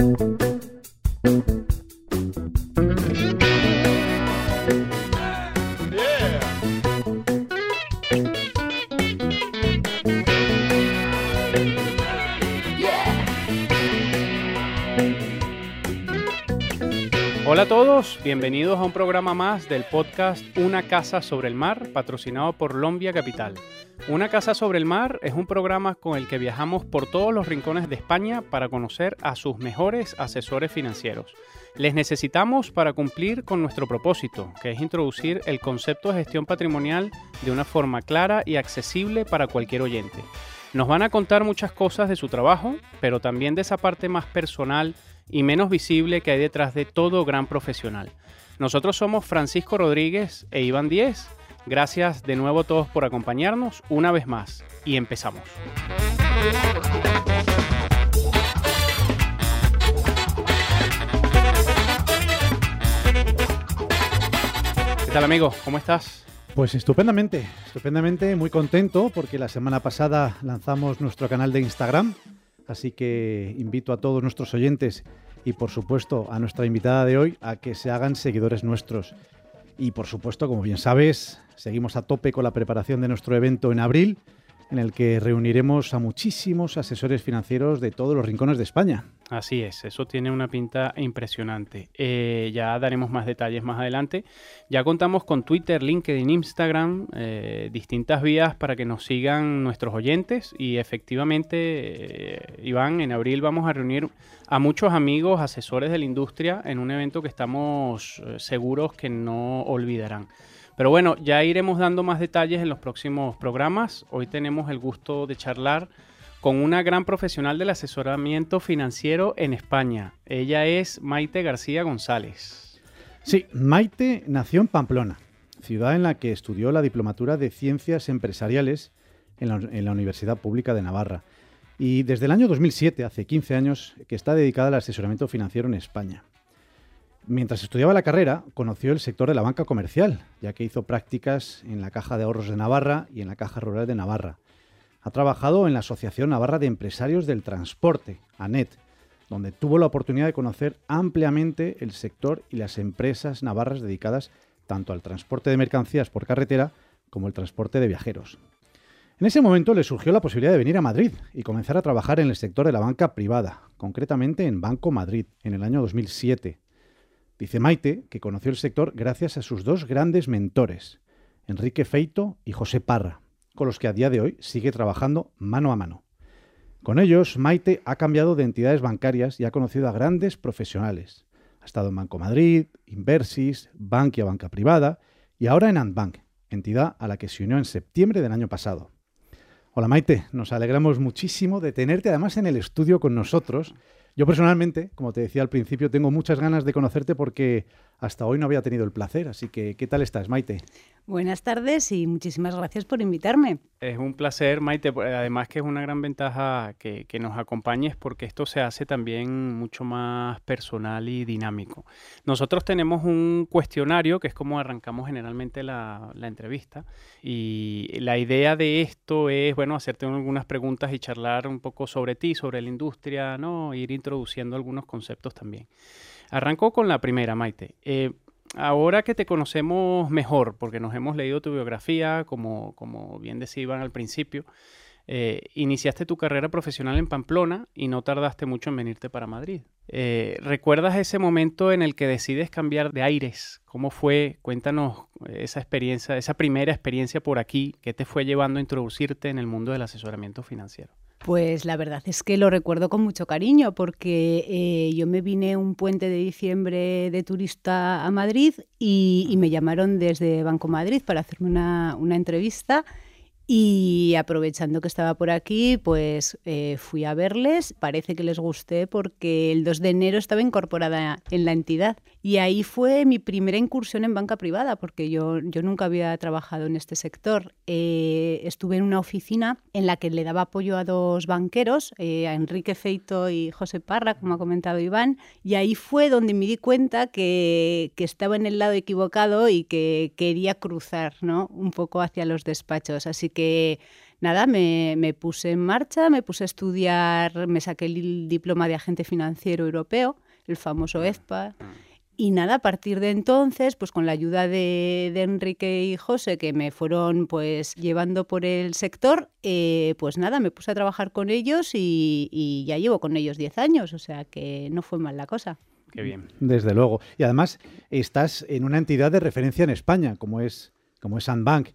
Hola a bienvenidos a un programa más del podcast Una Casa sobre el Mar, patrocinado por Lombia Capital. Una Casa sobre el Mar es un programa con el que viajamos por todos los rincones de España para conocer a sus mejores asesores financieros. Les necesitamos para cumplir con nuestro propósito, que es introducir el concepto de gestión patrimonial de una forma clara y accesible para cualquier oyente. Nos van a contar muchas cosas de su trabajo, pero también de esa parte más personal y menos visible que hay detrás de todo gran profesional. Nosotros somos Francisco Rodríguez e Iván Díez. Gracias de nuevo a todos por acompañarnos una vez más y empezamos. ¿Qué tal amigo? ¿Cómo estás? Pues estupendamente, estupendamente, muy contento porque la semana pasada lanzamos nuestro canal de Instagram, así que invito a todos nuestros oyentes y por supuesto a nuestra invitada de hoy a que se hagan seguidores nuestros. Y por supuesto, como bien sabes, seguimos a tope con la preparación de nuestro evento en abril, en el que reuniremos a muchísimos asesores financieros de todos los rincones de España. Así es, eso tiene una pinta impresionante. Eh, ya daremos más detalles más adelante. Ya contamos con Twitter, LinkedIn, Instagram, eh, distintas vías para que nos sigan nuestros oyentes y efectivamente, eh, Iván, en abril vamos a reunir a muchos amigos, asesores de la industria en un evento que estamos seguros que no olvidarán. Pero bueno, ya iremos dando más detalles en los próximos programas. Hoy tenemos el gusto de charlar con una gran profesional del asesoramiento financiero en España. Ella es Maite García González. Sí, Maite nació en Pamplona, ciudad en la que estudió la diplomatura de Ciencias Empresariales en la, en la Universidad Pública de Navarra. Y desde el año 2007, hace 15 años, que está dedicada al asesoramiento financiero en España. Mientras estudiaba la carrera, conoció el sector de la banca comercial, ya que hizo prácticas en la Caja de Ahorros de Navarra y en la Caja Rural de Navarra. Ha trabajado en la Asociación Navarra de Empresarios del Transporte, ANET, donde tuvo la oportunidad de conocer ampliamente el sector y las empresas navarras dedicadas tanto al transporte de mercancías por carretera como el transporte de viajeros. En ese momento le surgió la posibilidad de venir a Madrid y comenzar a trabajar en el sector de la banca privada, concretamente en Banco Madrid, en el año 2007. Dice Maite que conoció el sector gracias a sus dos grandes mentores, Enrique Feito y José Parra, con los que a día de hoy sigue trabajando mano a mano. Con ellos, Maite ha cambiado de entidades bancarias y ha conocido a grandes profesionales. Ha estado en Banco Madrid, Inversis, Bankia Banca Privada y ahora en Antbank, entidad a la que se unió en septiembre del año pasado. Hola Maite, nos alegramos muchísimo de tenerte además en el estudio con nosotros yo personalmente, como te decía al principio, tengo muchas ganas de conocerte porque hasta hoy no había tenido el placer. Así que, ¿qué tal estás, Maite? Buenas tardes y muchísimas gracias por invitarme. Es un placer, Maite. Además que es una gran ventaja que, nos acompañes porque esto se hace también mucho más personal y dinámico. Nosotros tenemos un cuestionario que es como arrancamos generalmente la, la entrevista y la idea de esto es, bueno, hacerte algunas preguntas y charlar un poco sobre ti, sobre la industria, ¿no? Ir introduciendo algunos conceptos también. Arranco con la primera, Maite. Eh, ahora que te conocemos mejor, porque nos hemos leído tu biografía, como, como bien decían al principio, eh, iniciaste tu carrera profesional en Pamplona y no tardaste mucho en venirte para Madrid. Eh, ¿Recuerdas ese momento en el que decides cambiar de aires? ¿Cómo fue? Cuéntanos esa experiencia, esa primera experiencia por aquí, ¿qué te fue llevando a introducirte en el mundo del asesoramiento financiero? Pues la verdad es que lo recuerdo con mucho cariño porque eh, yo me vine un puente de diciembre de turista a Madrid y, me llamaron desde Banco Madrid para hacerme una, una entrevista y aprovechando que estaba por aquí, pues eh, fui a verles. Parece que les gusté porque el 2 de enero estaba incorporada en la entidad. Y ahí fue mi primera incursión en banca privada, porque yo, yo nunca había trabajado en este sector. Eh, estuve en una oficina en la que le daba apoyo a dos banqueros, eh, a Enrique Feito y José Parra, como ha comentado Iván. Y ahí fue donde me di cuenta que, que estaba en el lado equivocado y que quería cruzar ¿no? un poco hacia los despachos. Así que nada, me, me, puse en marcha, me puse a estudiar, me saqué el diploma de agente financiero europeo, el famoso EFPA. Y nada, a partir de entonces, pues con la ayuda de, Enrique y José, que me fueron pues llevando por el sector, eh, pues nada, me puse a trabajar con ellos y, ya llevo con ellos 10 años, o sea que no fue mal la cosa. Qué bien. Desde luego. Y además estás en una entidad de referencia en España, como es, como es Sandbank.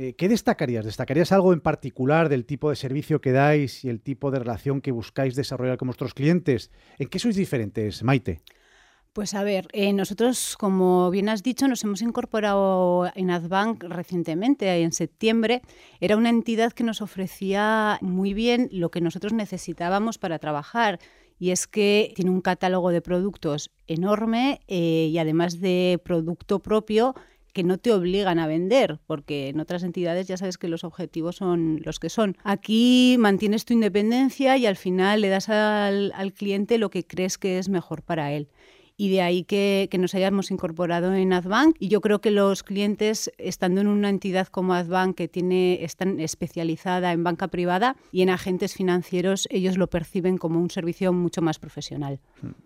Eh, ¿Qué destacarías? ¿Destacarías algo en particular del tipo de servicio que dais y el tipo de relación que buscáis desarrollar con vuestros clientes? ¿En qué sois diferentes, Maite? Pues a ver, eh, nosotros, como bien has dicho, nos hemos incorporado en Adbank recientemente, en septiembre. Era una entidad que nos ofrecía muy bien lo que nosotros necesitábamos para trabajar. Y es que tiene un catálogo de productos enorme eh, y además de producto propio que no te obligan a vender, porque en otras entidades ya sabes que los objetivos son los que son. Aquí mantienes tu independencia y al final le das al, al cliente lo que crees que es mejor para él y de ahí que, nos hayamos incorporado en Adbank. Y yo creo que los clientes, estando en una entidad como Adbank, que tiene, están especializada en banca privada y en agentes financieros, ellos lo perciben como un servicio mucho más profesional.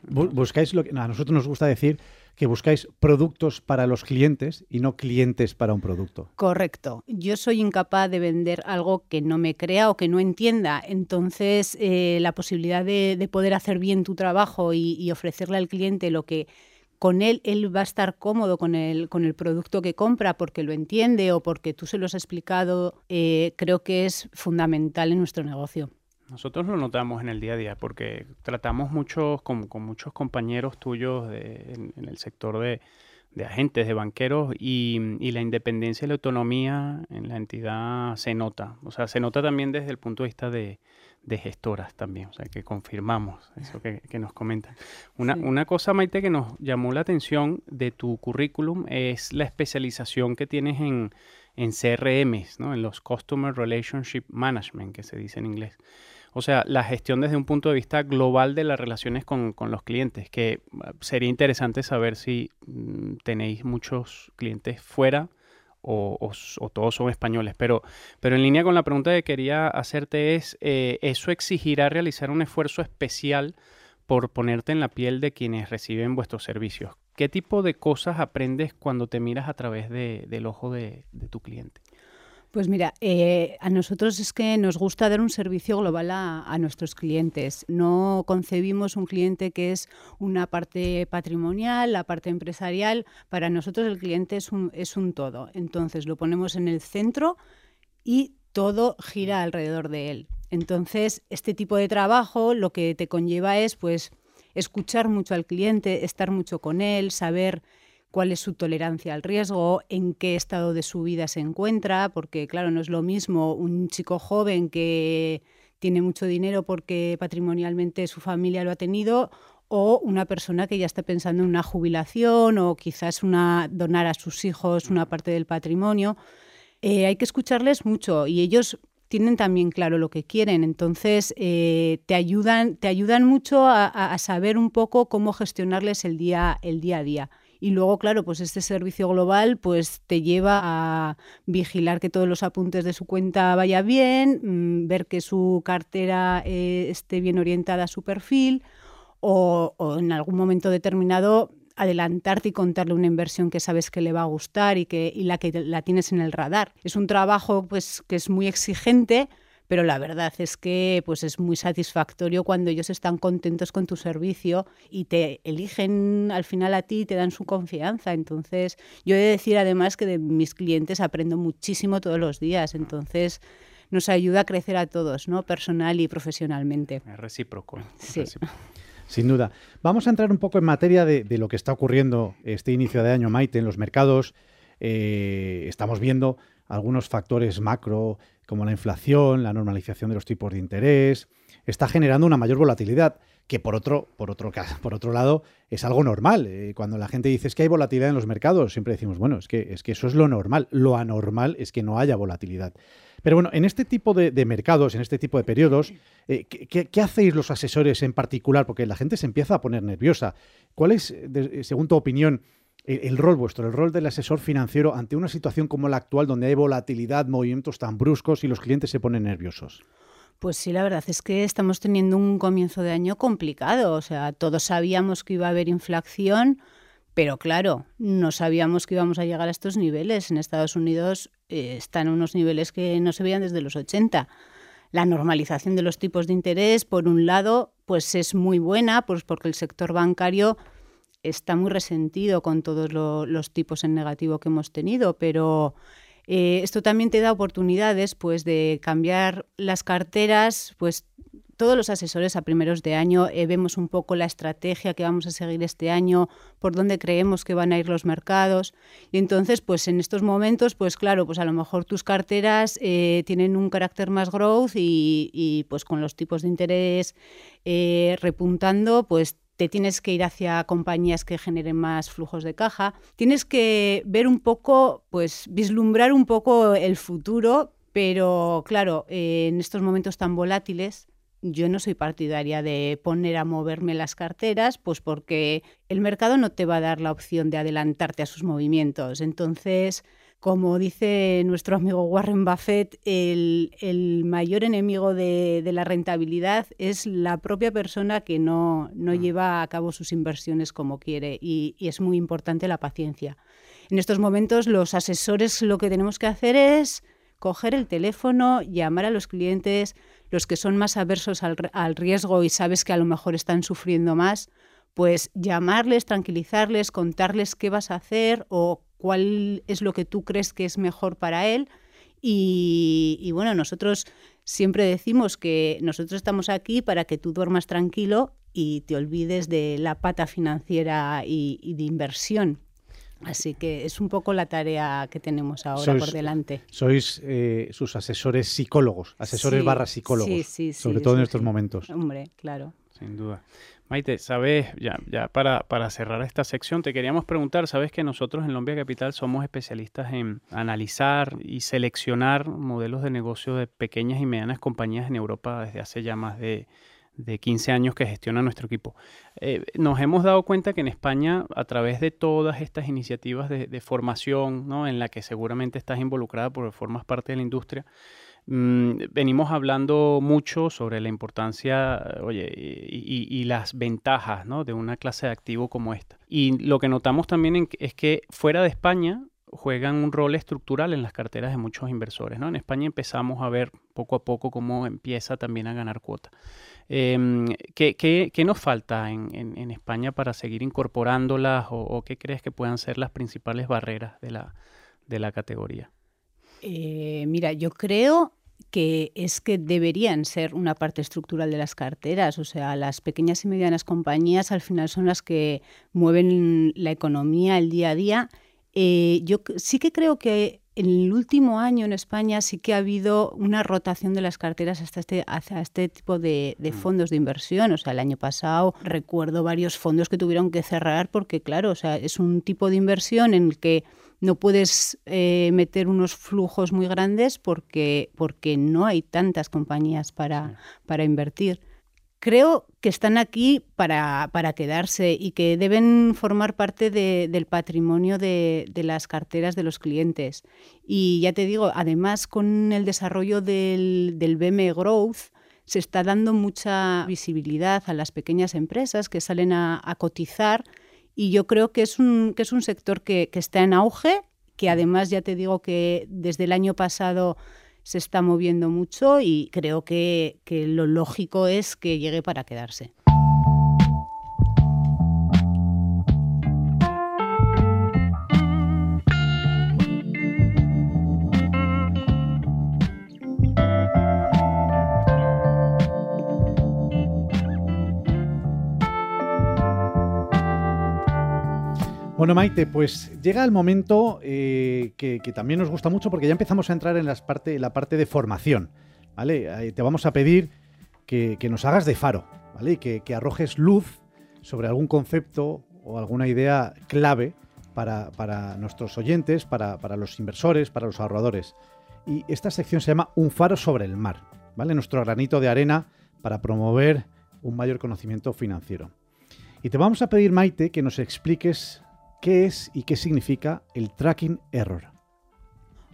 Buscáis lo que a nosotros nos gusta decir que buscáis productos para los clientes y no clientes para un producto. Correcto. Yo soy incapaz de vender algo que no me crea o que no entienda. Entonces, eh, la posibilidad de, poder hacer bien tu trabajo y, ofrecerle al cliente lo que con él él va a estar cómodo con el, con el producto que compra porque lo entiende o porque tú se lo has explicado, eh, creo que es fundamental en nuestro negocio. Nosotros lo notamos en el día a día porque tratamos muchos con, muchos compañeros tuyos en, el sector de, agentes, de banqueros y, la independencia y la autonomía en la entidad se nota. O sea, se nota también desde el punto de vista de, gestoras también, o sea, que confirmamos eso que, nos comentan. Una, una cosa, Maite, que nos llamó la atención de tu currículum es la especialización que tienes en, en CRMs, ¿no? en los Customer Relationship Management, que se dice en inglés. O sea, la gestión desde un punto de vista global de las relaciones con, los clientes, que ah, sería interesante saber si mm, tenéis muchos clientes fuera o, todos son españoles. Pero, pero en línea con la pregunta que quería hacerte es, eh, ¿eso exigirá realizar un esfuerzo especial por ponerte en la piel de quienes reciben vuestros servicios? ¿Qué tipo de cosas aprendes cuando te miras a través del ojo de tu cliente? Pues mira, eh, a nosotros es que nos gusta dar un servicio global a, nuestros clientes. No concebimos un cliente que es una parte patrimonial, la parte empresarial. Para nosotros el cliente es un, es un todo. Entonces lo ponemos en el centro y todo gira alrededor de él. Entonces, este tipo de trabajo lo que te conlleva es pues escuchar mucho al cliente, estar mucho con él, saber cuál es su tolerancia al riesgo, en qué estado de su vida se encuentra, porque claro, no es lo mismo un chico joven que tiene mucho dinero porque patrimonialmente su familia lo ha tenido o una persona que ya está pensando en una jubilación o quizás una donar a sus hijos una parte del patrimonio. Eh, hay que escucharles mucho y ellos tienen también claro lo que quieren, entonces eh, te, ayudan, te ayudan mucho a, saber un poco cómo gestionarles el día a día. Y luego, claro, pues este servicio global pues te lleva a vigilar que todos los apuntes de su cuenta vaya bien, mm, ver que su cartera eh, esté bien orientada a su perfil o, en algún momento determinado adelantarte y contarle una inversión que sabes que le va a gustar y que y la que la tienes en el radar. Es un trabajo pues que es muy exigente, pero la verdad es que pues es muy satisfactorio cuando ellos están contentos con tu servicio y te eligen al final a ti y te dan su confianza. Entonces, yo he de decir además que de mis clientes aprendo muchísimo todos los días, entonces nos ayuda a crecer a todos, ¿no? Personal y profesionalmente. Es recíproco. Sí. Sin duda. Vamos a entrar un poco en materia de, lo que está ocurriendo este inicio de año, Maite, en los mercados. Eh, estamos viendo algunos factores macro como la inflación, la normalización de los tipos de interés, está generando una mayor volatilidad, que por otro, por otro, por otro lado es algo normal. Eh, cuando la gente dice que hay volatilidad en los mercados, siempre decimos, bueno, es que, es que eso es lo normal. Lo anormal es que no haya volatilidad. Pero bueno, en este tipo de, mercados, en este tipo de periodos, eh, ¿qué, hacéis los asesores en particular? Porque la gente se empieza a poner nerviosa. ¿Cuál es, según tu opinión, el, rol vuestro, el rol del asesor financiero ante una situación como la actual, donde hay volatilidad, movimientos tan bruscos y los clientes se ponen nerviosos. Pues sí, la verdad es que estamos teniendo un comienzo de año complicado. O sea, todos sabíamos que iba a haber inflación, pero claro, no sabíamos que íbamos a llegar a estos niveles. En Estados Unidos eh, están unos niveles que no se veían desde los 80. La normalización de los tipos de interés, por un lado, pues es muy buena, pues porque el sector bancario está muy resentido con todos los tipos en negativo que hemos tenido, pero eh, esto también te da oportunidades pues, de cambiar las carteras, pues todos los asesores a primeros de año eh, vemos un poco la estrategia que vamos a seguir este año, por dónde creemos que van a ir los mercados. Y entonces, pues en estos momentos, pues claro, pues a lo mejor tus carteras eh, tienen un carácter más growth y, y, pues con los tipos de interés repuntando, pues te tienes que ir hacia compañías que generen más flujos de caja, tienes que ver un poco, pues vislumbrar un poco el futuro, pero claro, en estos momentos tan volátiles, yo no soy partidaria de poner a moverme las carteras, pues porque el mercado no te va a dar la opción de adelantarte a sus movimientos. Entonces, como dice nuestro amigo Warren Buffett, el, mayor enemigo de, la rentabilidad es la propia persona que no, no, mm. lleva a cabo sus inversiones como quiere y, es muy importante la paciencia. En estos momentos los asesores lo que tenemos que hacer es coger el teléfono, llamar a los clientes, los que son más aversos al, al riesgo y sabes que a lo mejor están sufriendo más, pues llamarles, tranquilizarles, contarles qué vas a hacer o cuál es lo que tú crees que es mejor para él. Y, bueno, nosotros siempre decimos que nosotros estamos aquí para que tú duermas tranquilo y te olvides de la pata financiera y, de inversión. Así que es un poco la tarea que tenemos ahora por delante. Sois eh, sus asesores psicólogos, asesores barra psicólogos, sobre todo en estos momentos. Hombre, claro. Sin duda. Maite, sabes, ya, ya para, cerrar esta sección, te queríamos preguntar, sabes que nosotros en Lombia Capital somos especialistas en analizar y seleccionar modelos de negocio de pequeñas y medianas compañías en Europa desde hace ya más de, de 15 años que gestiona nuestro equipo. Eh, nos hemos dado cuenta que en España, a través de todas estas iniciativas de, de formación, ¿no? en la que seguramente estás involucrada porque formas parte de la industria, Mm, venimos hablando mucho sobre la importancia, oye, y, las ventajas de una clase de activo como esta. Y lo que notamos también es que fuera de España juegan un rol estructural en las carteras de muchos inversores. ¿no? En España empezamos a ver poco a poco cómo empieza también a ganar cuota. Em, ¿qué, nos falta en, España para seguir incorporándolas o, qué crees que puedan ser las principales barreras de la, de la categoría? Eh, mira, yo creo que es que deberían ser una parte estructural de las carteras. O sea, las pequeñas y medianas compañías al final son las que mueven la economía, el día a día. Eh, yo sí que creo que en el último año en España sí que ha habido una rotación de las carteras hasta este, hacia este tipo de, de, mm. fondos de inversión. O sea, el año pasado recuerdo varios fondos que tuvieron que cerrar porque, claro, o sea, es un tipo de inversión en el que no puedes eh, meter unos flujos muy grandes porque, porque no hay tantas compañías para, para invertir. Creo que están aquí para, para quedarse y que deben formar parte del patrimonio de, de, las carteras de los clientes. Y ya te digo, además con el desarrollo del, del BM Growth, se está dando mucha visibilidad a las pequeñas empresas que salen a, a cotizar y yo creo que es un, que es un sector que, que está en auge, que además ya te digo que desde el año pasado se está moviendo mucho y creo que, que lo lógico es que llegue para quedarse. Bueno, Maite, pues llega el momento eh, que, también nos gusta mucho porque ya empezamos a entrar en la parte de formación. ¿vale? te vamos a pedir que, nos hagas de faro, ¿vale? Que, que, arrojes luz sobre algún concepto o alguna idea clave para, nuestros oyentes, para, para, los inversores, para los ahorradores. Y esta sección se llama Un faro sobre el mar, ¿vale? Nuestro granito de arena para promover un mayor conocimiento financiero. Y te vamos a pedir, Maite, que nos expliques ¿qué es y qué significa el tracking error?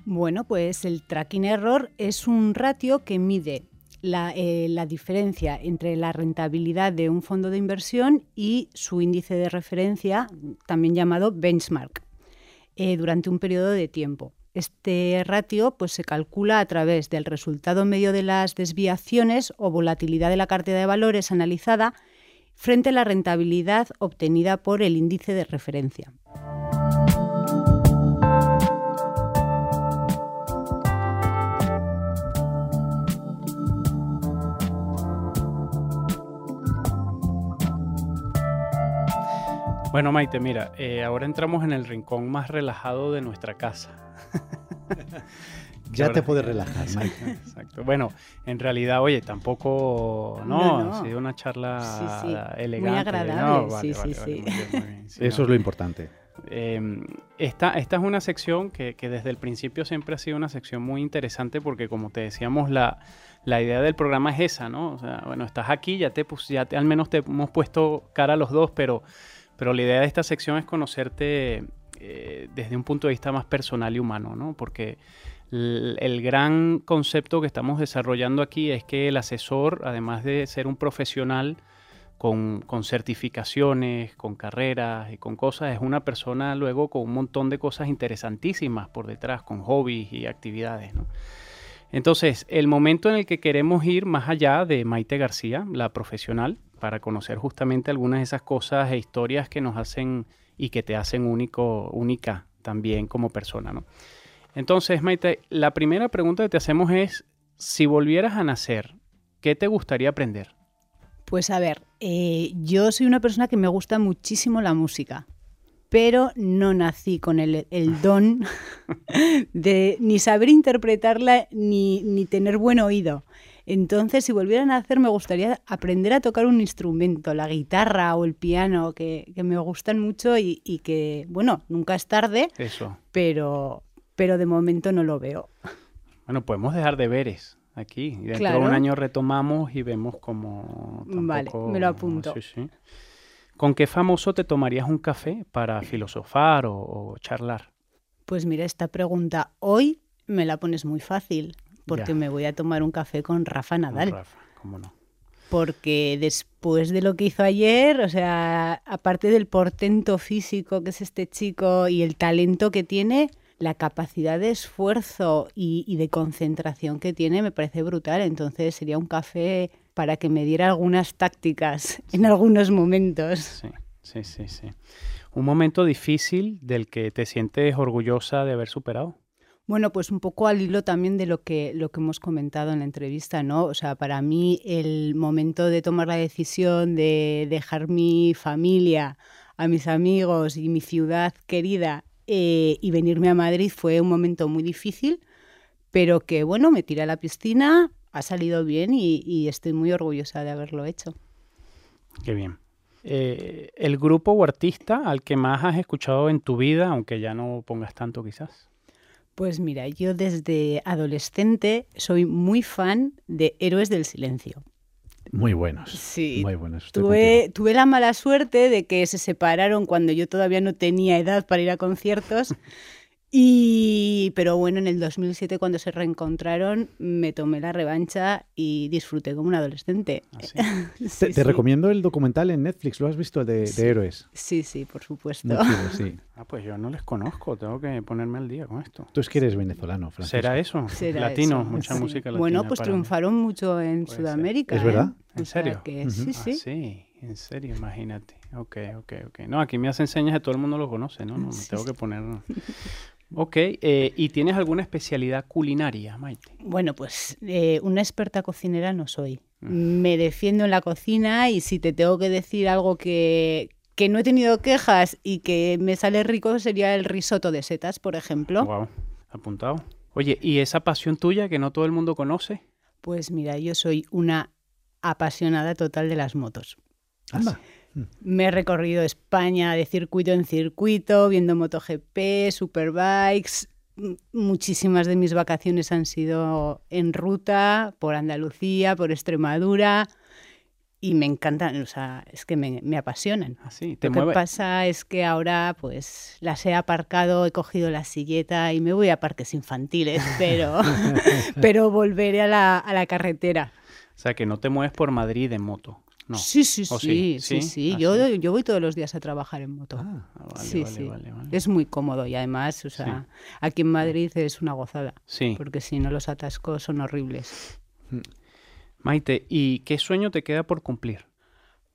Bueno, pues el tracking error es un ratio que mide la, eh, diferencia entre la rentabilidad de un fondo de inversión y su índice de referencia, también llamado benchmark, eh, durante un periodo de tiempo. Este ratio pues, se calcula a través del resultado medio de las desviaciones o volatilidad de la cartera de valores analizada frente a la rentabilidad obtenida por el índice de referencia. Bueno, Maite, mira, eh, ahora entramos en el rincón más relajado de nuestra casa. ya te puedes relajar. Exacto. Bueno, en realidad, oye, tampoco, no, ha sido una charla elegante. Muy agradable, sí, sí, sí. Eso es lo importante. Em, esta, esta, es una sección que, desde el principio siempre ha sido una sección muy interesante porque como te decíamos, la, la idea del programa es esa, ¿no? O sea, bueno, estás aquí, ya te, ya te, al menos te hemos puesto cara a los dos, pero pero la idea de esta sección es conocerte eh, desde un punto de vista más personal y humano, ¿no? Porque el, gran concepto que estamos desarrollando aquí es que el asesor, además de ser un profesional con, con, certificaciones, con carreras y con cosas, es una persona luego con un montón de cosas interesantísimas por detrás, con hobbies y actividades, ¿no? Entonces, el momento en el que queremos ir más allá de Maite García, la profesional, para conocer justamente algunas de esas cosas e historias que nos hacen y que te hacen único, única también como persona, ¿no? Entonces, Maite, la primera pregunta que te hacemos es, si volvieras a nacer, ¿qué te gustaría aprender? Pues a ver, eh, yo soy una persona que me gusta muchísimo la música pero no nací con el, don de ni saber interpretarla ni, tener buen oído. Entonces, si volviera a nacer, me gustaría aprender a tocar un instrumento, la guitarra o el piano, que, me gustan mucho y, que, bueno, nunca es tarde, Eso. Pero, pero de momento no lo veo. Bueno, podemos dejar deberes aquí. Y dentro de un año retomamos y vemos cómo. Vale, me lo apunto. Sí, sí. ¿Con qué famoso te tomarías un café para filosofar o, charlar? Pues mira, esta pregunta hoy me la pones muy fácil, porque me voy a tomar un café con Rafa Nadal. Rafa, cómo no. Porque después de lo que hizo ayer, o sea, aparte del portento físico que es este chico y el talento que tiene, la capacidad de esfuerzo y, de concentración que tiene me parece brutal. Entonces sería un café para que me diera algunas tácticas en algunos momentos. Sí, sí, sí, sí. Un momento difícil del que te sientes orgullosa de haber superado. Bueno, pues un poco al hilo también de lo que, lo que hemos comentado en la entrevista, ¿no? O sea, para mí el momento de tomar la decisión de dejar mi familia, a mis amigos y mi ciudad querida eh, y venirme a Madrid fue un momento muy difícil, pero que bueno, me tiré a la piscina, ha salido bien y, estoy muy orgullosa de haberlo hecho. Qué bien. Eh, ¿El grupo o artista al que más has escuchado en tu vida, aunque ya no pongas tanto quizás? Pues mira, yo desde adolescente soy muy fan de Héroes del Silencio. Muy buenos. Sí. Muy buenos. Tuve, tuve, la mala suerte de que se separaron cuando yo todavía no tenía edad para ir a conciertos. Y, pero bueno, en el 2007 cuando se reencontraron me tomé la revancha y disfruté como un adolescente. ¿Ah, te, recomiendo el documental en Netflix, ¿lo has visto? De, de Héroes. Sí, sí, por supuesto. sí. Ah, pues yo no les conozco, tengo que ponerme al día con esto. Tú es que eres venezolano, Francisco. ¿Será eso? latino, mucha música latina. Bueno, pues triunfaron mucho en Sudamérica. ¿Es verdad? ¿eh? ¿En serio? Sí, sí. Ah, sí, en serio, imagínate. Ok, ok, ok. No, aquí me hacen señas de todo el mundo lo conoce, ¿no? No me tengo que poner... Ok, eh, ¿y tienes alguna especialidad culinaria, Maite? Bueno, pues eh, una experta cocinera no soy. Mm. Me defiendo en la cocina y si te tengo que decir algo que, que no he tenido quejas y que me sale rico sería el risotto de setas, por ejemplo. Wow, apuntado. Oye, ¿y esa pasión tuya que no todo el mundo conoce? Pues mira, yo soy una apasionada total de las motos. Anda. Me he recorrido España de circuito en circuito, viendo MotoGP, Superbikes. Muchísimas de mis vacaciones han sido en ruta, por Andalucía, por Extremadura. y me encantan, o sea, es que me, me apasionan. Así, Lo que pasa es que ahora pues las he aparcado, he cogido la silleta y me voy a parques infantiles, pero, pero volveré a la, a la carretera. O sea, que no te mueves por Madrid en moto. No. Sí, sí, ¿O sí, sí, sí. Ah, Yo, yo voy todos los días a trabajar en moto. Ah, vale, sí, vale, sí. vale, vale. Es muy cómodo y además, o sea, aquí en Madrid es una gozada, Sí. porque si no los atascos son horribles. Maite, ¿y qué sueño te queda por cumplir?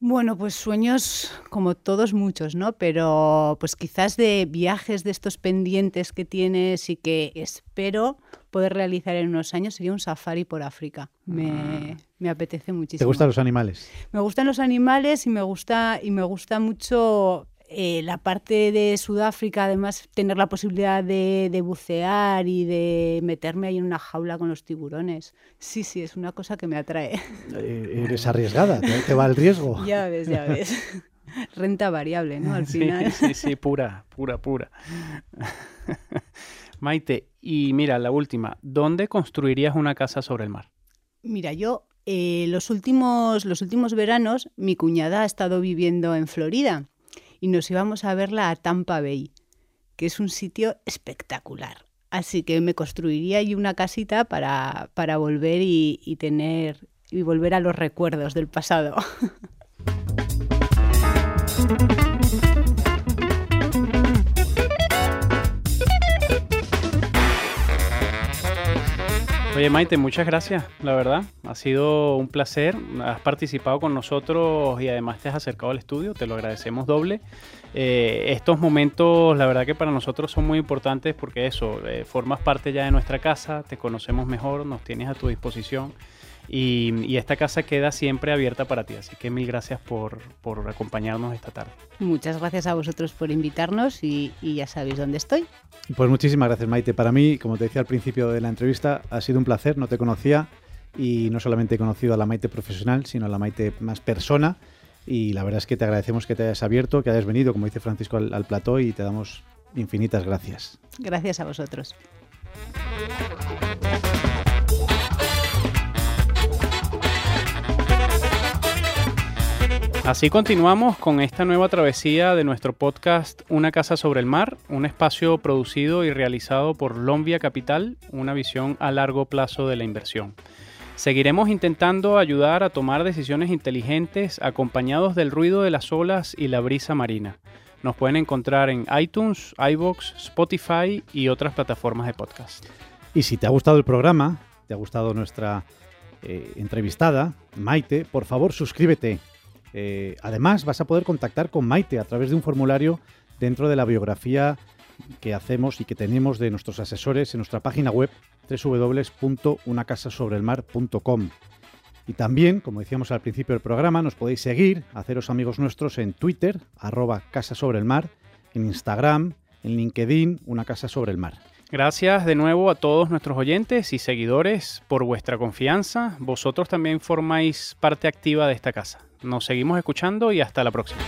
Bueno, pues sueños como todos muchos, ¿no? Pero pues quizás de viajes de estos pendientes que tienes y que espero poder realizar en unos años sería un safari por África. Me, me apetece muchísimo. ¿Te gustan los animales? Me gustan los animales y me gusta, y me gusta mucho eh, la parte de Sudáfrica, además tener la posibilidad de, de bucear y de meterme ahí en una jaula con los tiburones. Sí, sí, es una cosa que me atrae. Eh, eres arriesgada, te, va el riesgo. ya ves, ya ves. Renta variable, ¿no? Al Sí, final. sí, sí, pura, pura, pura. Maite, y mira, la última, ¿dónde construirías una casa sobre el mar? Mira, yo eh, los, últimos, los últimos veranos mi cuñada ha estado viviendo en Florida y nos íbamos a verla a Tampa Bay, que es un sitio espectacular. Así que me construiría allí una casita para, para volver y tener y volver a los recuerdos del pasado. Maite, muchas gracias, la verdad. Ha sido un placer. Has participado con nosotros y además te has acercado al estudio. Te lo agradecemos doble. Eh, estos momentos, la verdad que para nosotros son muy importantes porque eso, eh, formas parte ya de nuestra casa, te conocemos mejor, nos tienes a tu disposición. Y, y esta casa queda siempre abierta para ti. Así que mil gracias por, por acompañarnos esta tarde. Muchas gracias a vosotros por invitarnos y, y ya sabéis dónde estoy. Pues muchísimas gracias, Maite. Para mí, como te decía al principio de la entrevista, ha sido un placer, no te conocía y no solamente he conocido a la Maite profesional, sino a la Maite más persona. Y la verdad es que te agradecemos que te hayas abierto, que hayas venido, como dice Francisco, al, al plató y te damos infinitas gracias. Gracias a vosotros. Así continuamos con esta nueva travesía de nuestro podcast Una casa sobre el mar, un espacio producido y realizado por Lombia Capital, una visión a largo plazo de la inversión. Seguiremos intentando ayudar a tomar decisiones inteligentes acompañados del ruido de las olas y la brisa marina. Nos pueden encontrar en iTunes, iBox, Spotify y otras plataformas de podcast. Y si te ha gustado el programa, te ha gustado nuestra eh, entrevistada, Maite, por favor suscríbete. Eh, además, vas a poder contactar con Maite a través de un formulario dentro de la biografía que hacemos y que tenemos de nuestros asesores en nuestra página web www.unacasasobrelmar.com. Y también, como decíamos al principio del programa, nos podéis seguir, haceros amigos nuestros en Twitter, arroba en Instagram, en LinkedIn, Una Casa Sobre el Mar. Gracias de nuevo a todos nuestros oyentes y seguidores por vuestra confianza. Vosotros también formáis parte activa de esta casa. Nos seguimos escuchando y hasta la próxima.